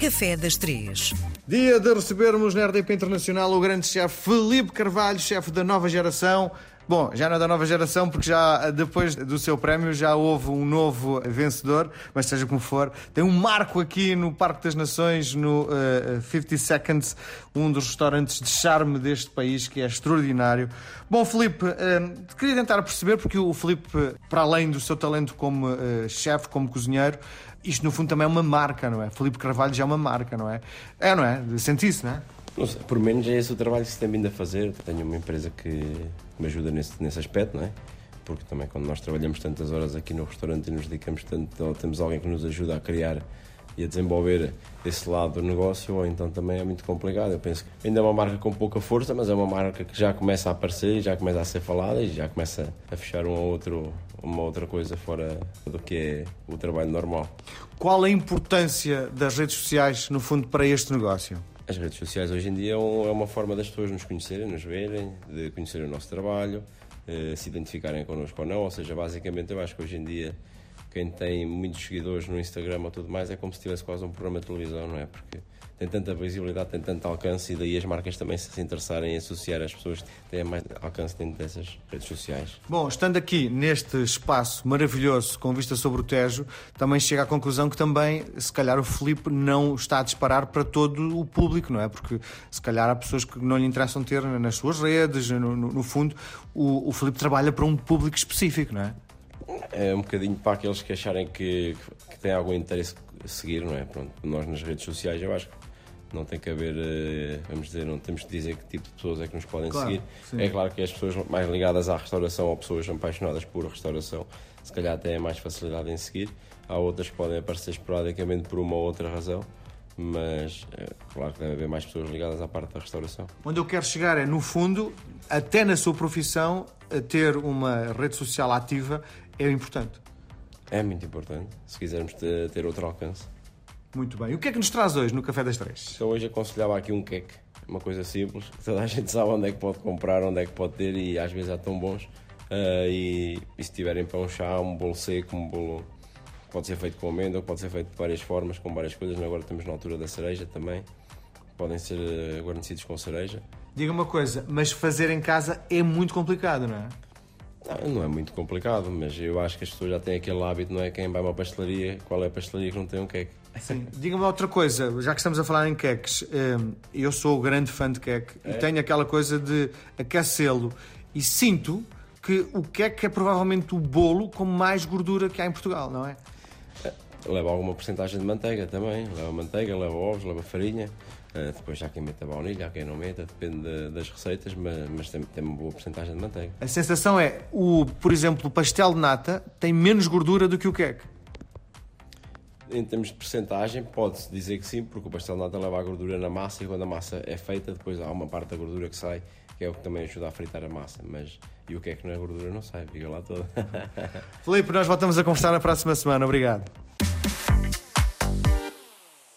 Café das Três. Dia de recebermos na RDP Internacional o grande chefe Felipe Carvalho, chefe da nova geração. Bom, já não é da nova geração, porque já depois do seu prémio já houve um novo vencedor, mas seja como for, tem um marco aqui no Parque das Nações, no uh, 50 Seconds, um dos restaurantes de charme deste país, que é extraordinário. Bom, Felipe, uh, queria tentar perceber, porque o Felipe, para além do seu talento como uh, chefe, como cozinheiro, isto no fundo também é uma marca, não é? Felipe Carvalho já é uma marca, não é? É, não é? Sente isso, não é? Não sei, por menos é esse o trabalho que se tem vindo a fazer. Tenho uma empresa que me ajuda nesse, nesse aspecto, não é? Porque também quando nós trabalhamos tantas horas aqui no restaurante e nos dedicamos tanto, temos alguém que nos ajuda a criar e a desenvolver esse lado do negócio, ou então também é muito complicado. Eu penso que ainda é uma marca com pouca força, mas é uma marca que já começa a aparecer já começa a ser falada e já começa a fechar um ou outro, uma outra coisa fora do que é o trabalho normal. Qual a importância das redes sociais, no fundo, para este negócio? As redes sociais hoje em dia é, é uma forma das pessoas nos conhecerem, nos verem, de conhecerem o nosso trabalho, eh, se identificarem connosco ou não. Ou seja, basicamente eu acho que hoje em dia quem tem muitos seguidores no Instagram ou tudo mais é como se tivesse quase um programa de televisão, não é? Porque tem tanta visibilidade, tem tanto alcance e daí as marcas também se interessarem em associar as pessoas que têm mais alcance dentro dessas redes sociais. Bom, estando aqui neste espaço maravilhoso com vista sobre o Tejo, também chega à conclusão que também, se calhar, o Filipe não está a disparar para todo o público, não é? Porque se calhar há pessoas que não lhe interessam ter nas suas redes, no, no, no fundo, o, o Filipe trabalha para um público específico, não é? É um bocadinho para aqueles que acharem que, que têm algum interesse a seguir, não é? Pronto, nós nas redes sociais eu acho que não tem que haver, eh, vamos dizer, não temos de dizer que tipo de pessoas é que nos podem claro, seguir. Sim. É claro que as pessoas mais ligadas à restauração ou pessoas apaixonadas por restauração, se calhar têm mais facilidade em seguir. Há outras que podem aparecer esporadicamente por uma ou outra razão, mas é, claro que deve haver mais pessoas ligadas à parte da restauração. Onde eu quero chegar é, no fundo, até na sua profissão, ter uma rede social ativa é importante. É muito importante, se quisermos ter outro alcance. Muito bem. O que é que nos traz hoje no Café das Três? Então hoje aconselhava aqui um queque, uma coisa simples, toda a gente sabe onde é que pode comprar, onde é que pode ter e às vezes há tão bons. Uh, e, e, se tiverem para um chá, um bolo seco, um bolo pode ser feito com amêndoa, pode ser feito de várias formas, com várias coisas. Agora estamos na altura da cereja também. Podem ser ah, guarnecidos com cereja. Diga uma coisa, mas fazer em casa é muito complicado, não é? Não, não é muito complicado, mas eu acho que as pessoas já têm aquele hábito, não é? Quem vai a uma pastelaria, qual é a pastelaria que não tem um queque? Sim. Diga-me outra coisa, já que estamos a falar em queques, hum, eu sou grande fã de queque é? e tenho aquela coisa de aquecê-lo e sinto que o queque é provavelmente o bolo com mais gordura que há em Portugal, não é? é leva alguma porcentagem de manteiga também, leva manteiga, leva ovos, leva farinha. Uh, depois já quem meta baunilha, há quem não meta, depende de, das receitas, mas, mas tem, tem, uma boa porcentagem de manteiga. A sensação é, o, por exemplo, o pastel de nata tem menos gordura do que o queque? Em termos de porcentagem, pode-se dizer que sim, porque o pastel de nata leva a gordura na massa e quando a massa é feita, depois há uma parte da gordura que sai, que é o que também ajuda a fritar a massa. Mas e o que é que é gordura não sai, fica lá toda. Felipe, nós voltamos a conversar na próxima semana. Obrigado.